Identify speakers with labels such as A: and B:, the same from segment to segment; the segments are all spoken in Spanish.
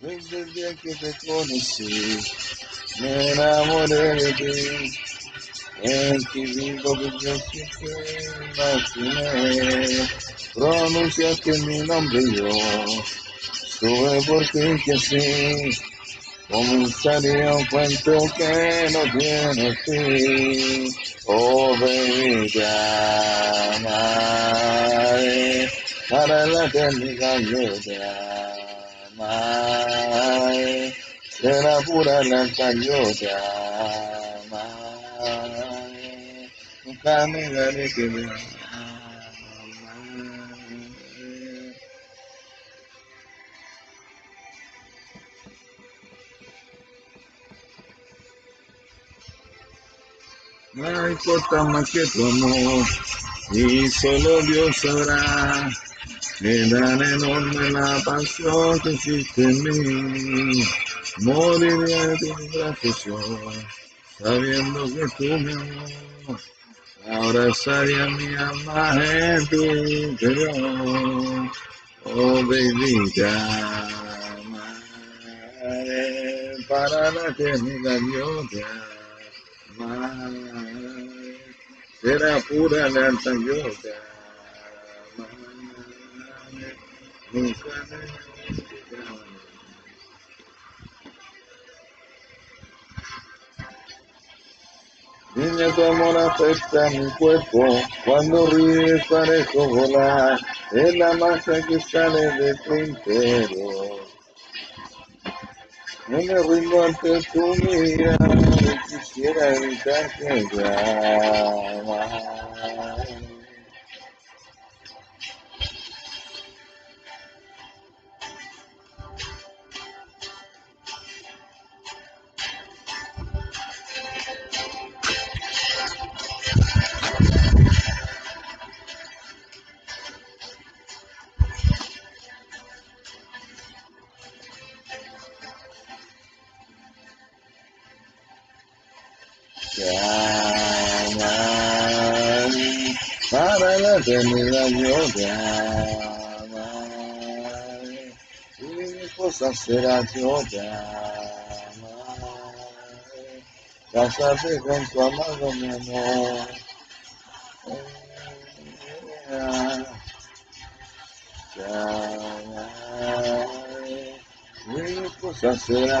A: Desde el día que te conocí, me enamoré de ti. En vivo que yo siempre imaginé. Pronunciaste mi nombre yo sube por ti que sí. Comenzaría un cuento que no tiene fin. Oh. Para la eternidad yo te amaré. Será pura te amaré. Nunca negaré que me. No importa más que tu amor, y solo Dios sabrá. que tan enorme la pasión que existe en mí. Moriría de tu sabiendo que tú mi amor. Abrazaría mi alma en tu interior. Oh, te amaré. Para la eternidad yo te amaré. Será pura lealtad yo te amaré. Nunca me Niña, tu amor afecta mi cuerpo, cuando ríes parejo volar, es la masa que sale de tu interior. No me rindo ante tu mirada, quisiera evitar que será casarte con tu amado mi amor. Mi esposa será.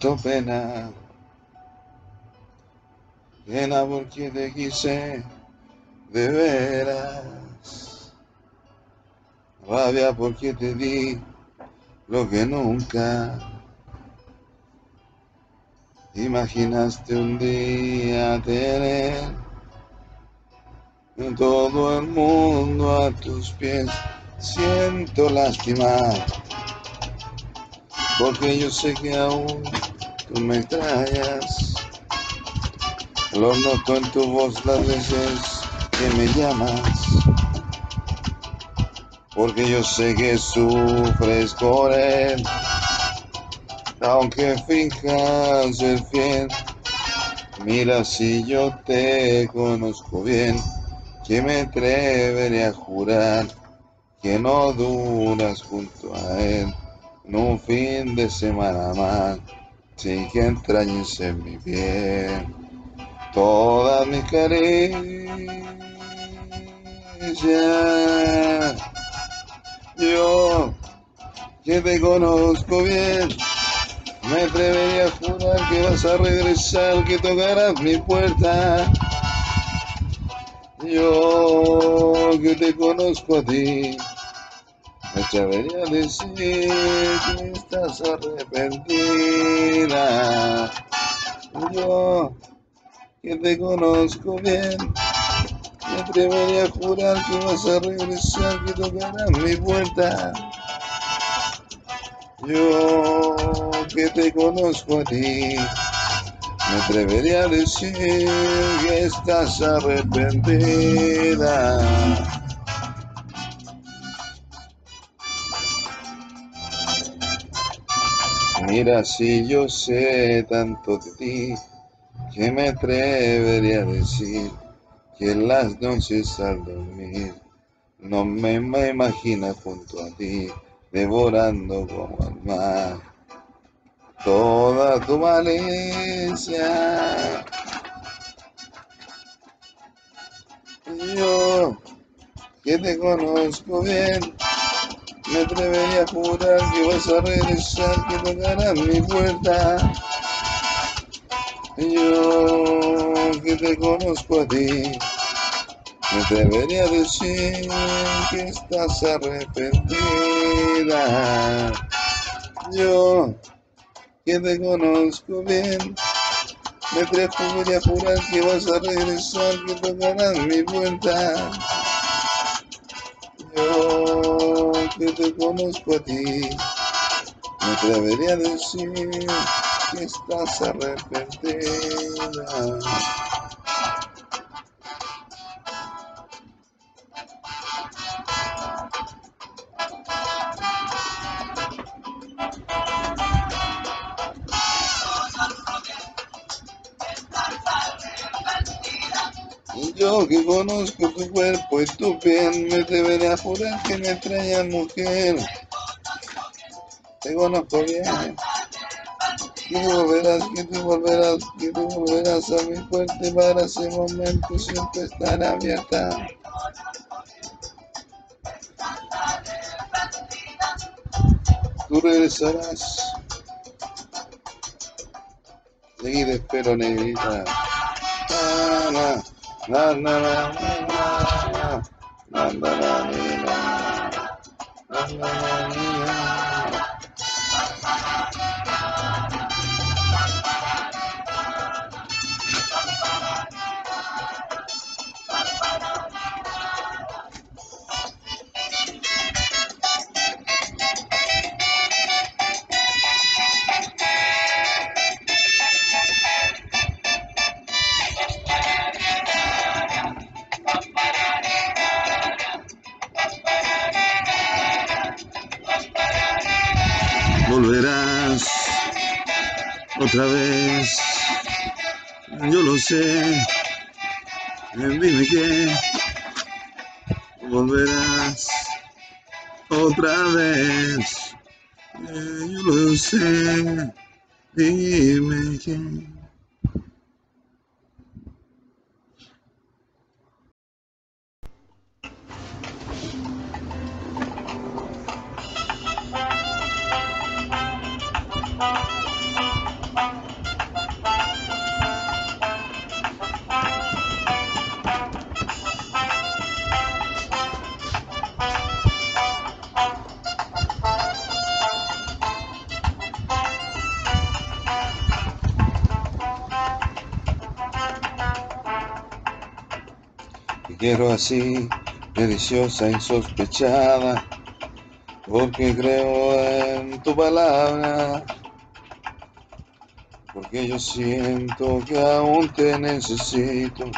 A: Siento pena, pena porque te quise de veras, rabia porque te di lo que nunca imaginaste un día tener. Todo el mundo a tus pies, siento lástima, porque yo sé que aún tú me extrañas. Lo noto en tu voz las veces que me llamas, porque yo sé que sufres por él, aunque finjas ser fiel. Mira si yo te conozco bien, que me atreveré a jurar que no duras junto a él un fin de semana más, sin que entrañes en mi piel todas mis caricias. Yo, que te conozco bien, me atrevería a jurar que vas a regresar, que tocarás mi puerta. Yo, que te conozco a ti, me atrevería a decir que estás arrepentida. Yo, que te conozco bien, me atrevería a jurar que vas a regresar, que tocarás mi puerta. Yo que te conozco a ti, me atrevería a decir que estás arrepentida. Mira si yo sé tanto de ti, que me atrevería a decir que en las noches al dormir no me, me imagino junto a ti, devorando como el mar toda tu malicia. Yo, que te conozco bien, me atrevería a jurar que vas a regresar, que tocarás mi puerta. Yo, que te conozco a ti, me atrevería a decir que estás arrepentida. Yo, que te conozco bien, me atrevería a jurar que vas a regresar, que tocarás mi puerta. Yo, te conozco a ti, me atrevería a decir que estás arrepentida. Yo que conozco tu cuerpo y tu piel, jurar que me extraña mujer. Te conozco bien. Que tú volverás, que tú volverás, que tú volverás a mi fuerte para ese momento siempre estar abierta. Tú regresarás. Seguida espero, negrita. Na, na, na, memberani memberani otra vez. Yo lo sé. Dime que volverás otra vez. Eh, Yo lo sé. Dime que. Quiero así, deliciosa, insospechada, porque creo en tu palabra, porque yo siento que aún te necesito,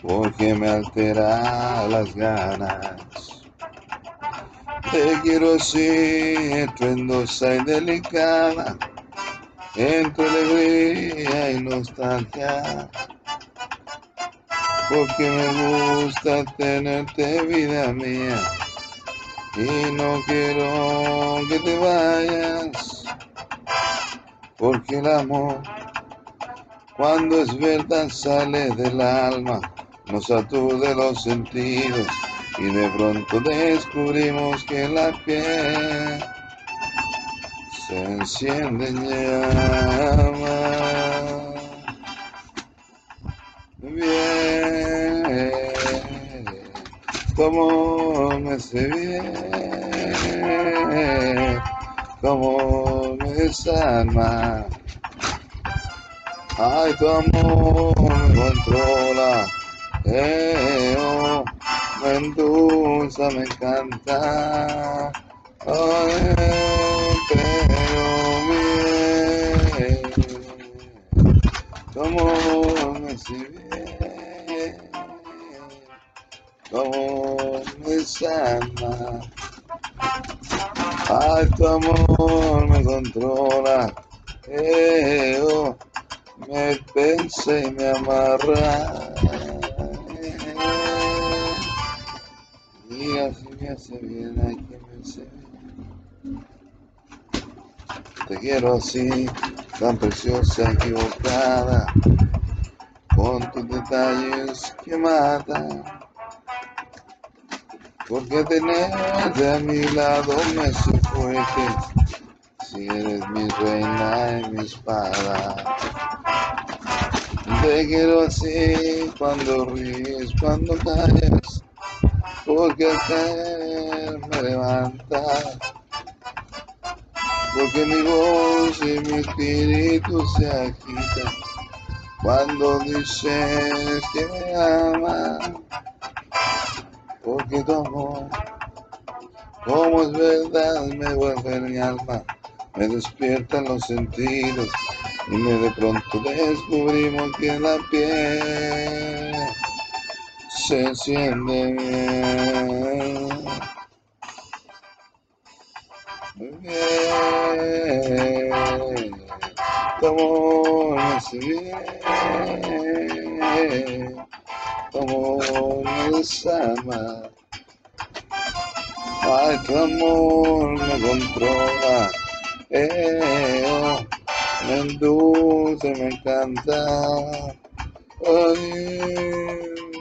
A: porque me altera las ganas. Te quiero así, estruendosa y delicada, entre alegría y nostalgia porque me gusta tenerte vida mía y no quiero que te vayas porque el amor cuando es verdad sale del alma nos de los sentidos y de pronto descubrimos que la piel se enciende en llama. Bien, como me hace bien, como me sana. Ay, tu amor me controla. Eh, oh, me endulza, me encanta. Ay, pero bien, como me sana. Ay, tu amor me controla. Eh, oh, me pensa y me amarra. Y así me hace bien, hay que me hace Te quiero así, tan preciosa, equivocada, con tus detalles que matan. Porque tenerte a mi lado me fuerte si eres mi reina y mi espada. Te quiero así cuando ríes, cuando callas, porque el me levanta, porque mi voz y mi espíritu se agitan cuando dices que me amas, porque amor, como es verdad, me vuelve mi alma me despiertan los sentidos y me de pronto descubrimos que la piel se enciende bien. Bien, como me hace bien, como me ama. Ay, tu amor me controla eh, oh, me endulce, me encanta. Ay,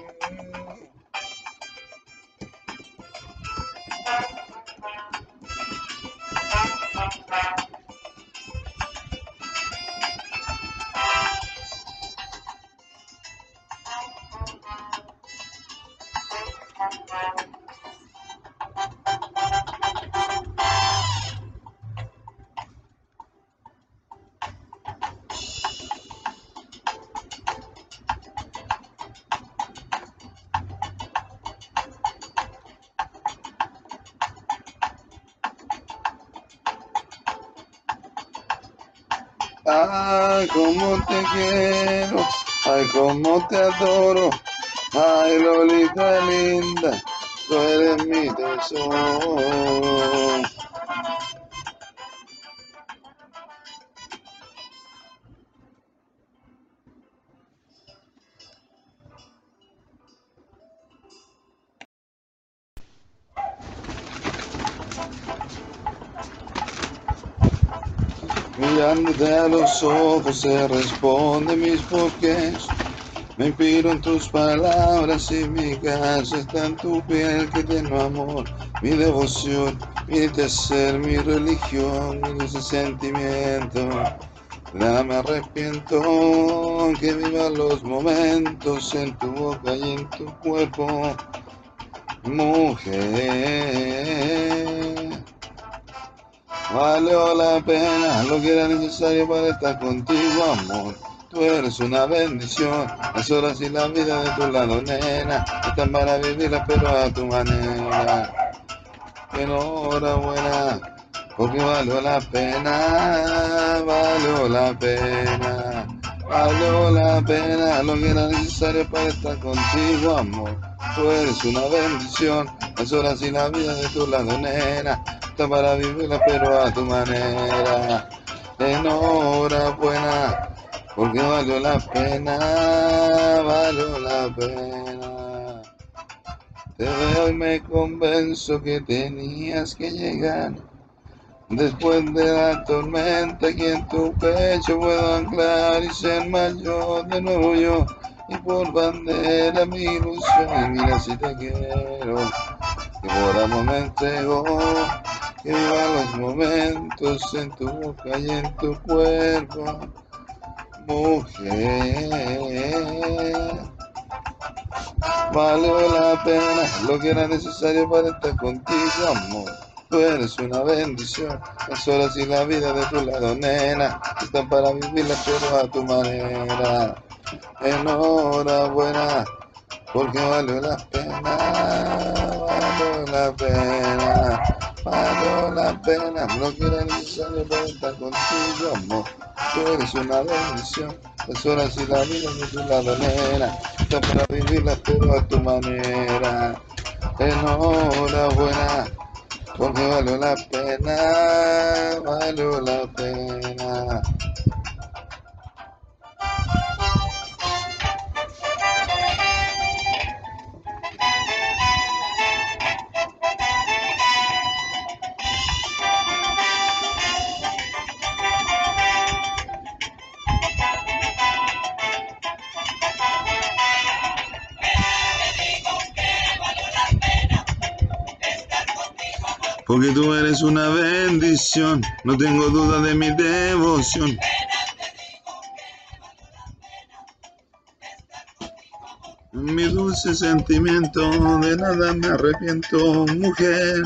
A: cómo te quiero, ay, cómo te adoro, ay, Lolita linda, tú eres mi tesoro. A los ojos se responde mis porqués. Me inspiro en tus palabras y mi casa está en tu piel que tengo amor, mi devoción, mi ser, mi religión, mi sentimiento. Ya me arrepiento que viva los momentos en tu boca y en tu cuerpo, mujer. Valió la pena lo que era necesario para estar contigo, amor. Tú eres una bendición, las horas y la vida de tu lado, nena. Están para vivirla, pero a tu manera. Enhorabuena, porque valió la pena, valió la pena. Valió la pena lo que era necesario para estar contigo, amor. Tú eres una bendición, las horas y la vida de tu lado, nena para vivirla pero a tu manera. Enhorabuena, porque valió la pena, valió la pena. Te veo y me convenzo que tenías que llegar. Después de la tormenta que en tu pecho puedo anclar y ser mayor de nuevo yo. y por bandera mi ilusión y mira si te quiero que por amor me entregó que viva los momentos en tu boca y en tu cuerpo mujer. Valió la pena lo que era necesario para estar contigo amor. Tú eres una bendición, las horas y la vida de tu lado, nena, están para vivirla pero a tu manera. Enhorabuena, porque valió la pena, valió la pena, valió la pena. No quiero necesario para estar contigo, amor. Tú eres una bendición, las horas y la vida de tu lado, nena, están para vivirla pero a tu manera. Enhorabuena porque valió la pena, valió la pena. Porque tú eres una bendición, no tengo duda de mi devoción. Mi dulce sentimiento, de nada me arrepiento, mujer.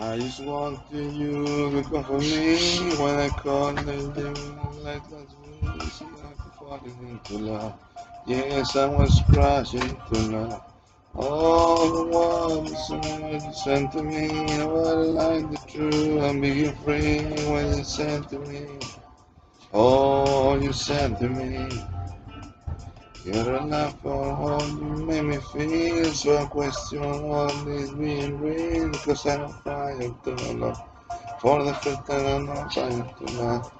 A: I just wanted you to come for me when I called and you like week. See, I'm falling into love. Yes, I was crashing into love. All the ones you sent to me, what like the truth, I'm being free when you sent to me. Oh, you sent to me. You're enough for all you made me feel. So I question what is being real. Cause I'm fire to love. For the first time I'm fire to love.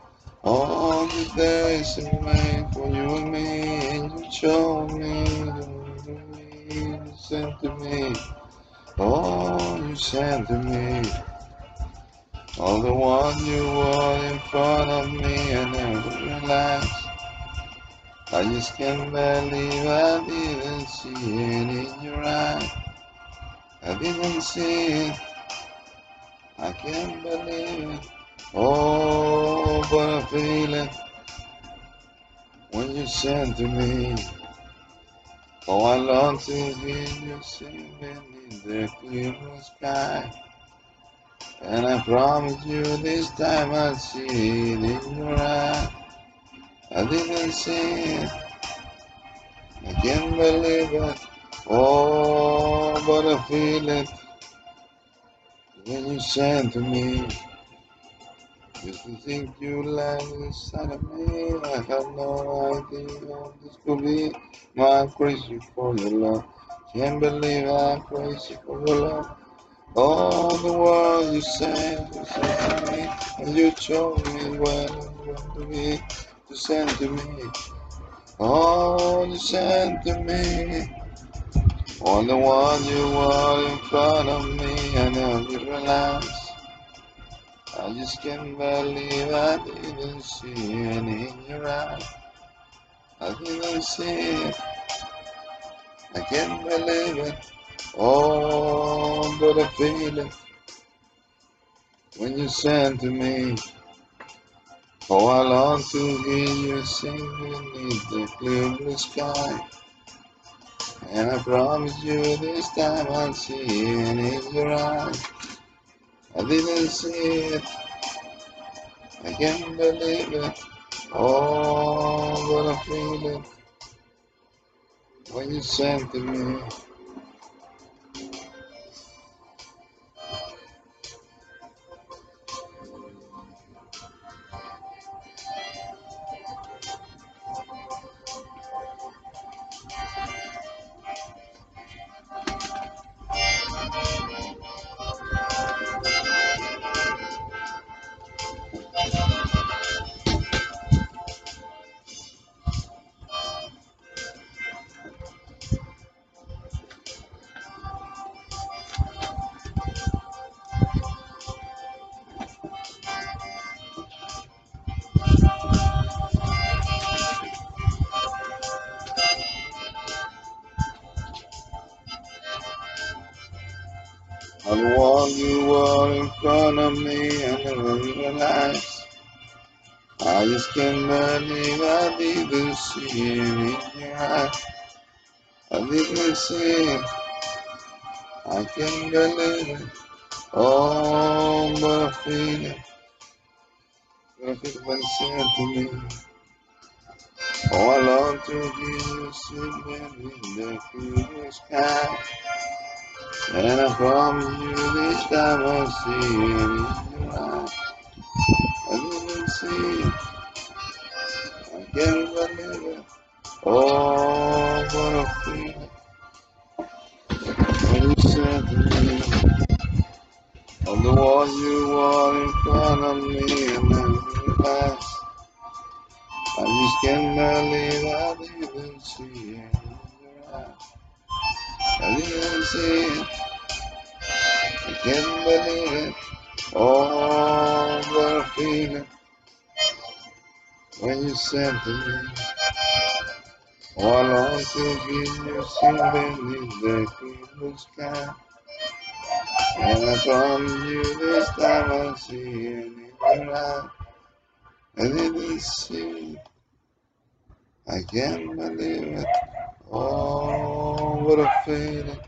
A: All the days I made for you and me. And you showed me you sent to me. Oh, you sent to me. All the one you were in front of me. And I never realized. I just can't believe I didn't see it in your eyes. I didn't see it. I can't believe it. Oh, but I feel it when you send to me. Oh, I long to hear you singing in the clear sky. And I promise you this time I'll see it in your eye. I didn't see. I can't believe it. Oh, but I feel it when you sent to me. Just to think you live inside of me. I have no idea this could be. I'm crazy for your love. Can't believe I'm crazy for your love. All the world you sent you sent to me, and you told me when you want to be to send to me. All you sent to me. On the one you were in front of me, I know you realize. I just can't believe I didn't see it in your eyes. I didn't see it. I can't believe it. Oh, but I feel it when you sent to me. Oh, I long to hear you sing beneath the clear blue sky. And I promise you this time I'll see it in your eyes. I didn't see it. I can't believe it. Oh, but I feel it when you sent to me. down on me, I never realized. I just can't believe I did the see it in your eyes. I did the see. it. I can't believe it. Oh, my feeling. Nothing but sad to me. Oh, I long to be the sitting in the clear sky. And I promise you this time I'll see eyes. I didn't see it. I can't it. Oh, but I feel it when you said to me. On the wall you were in front of me and I realized I just can't believe I didn't see eyes. I didn't see it. I can't believe it. Oh, but I feel it when you said to me. Oh, I to hear you sing beneath the clear sky. And I promise you this time I'll see it in your eyes. I didn't see it. I can't believe it. Oh, what a feeling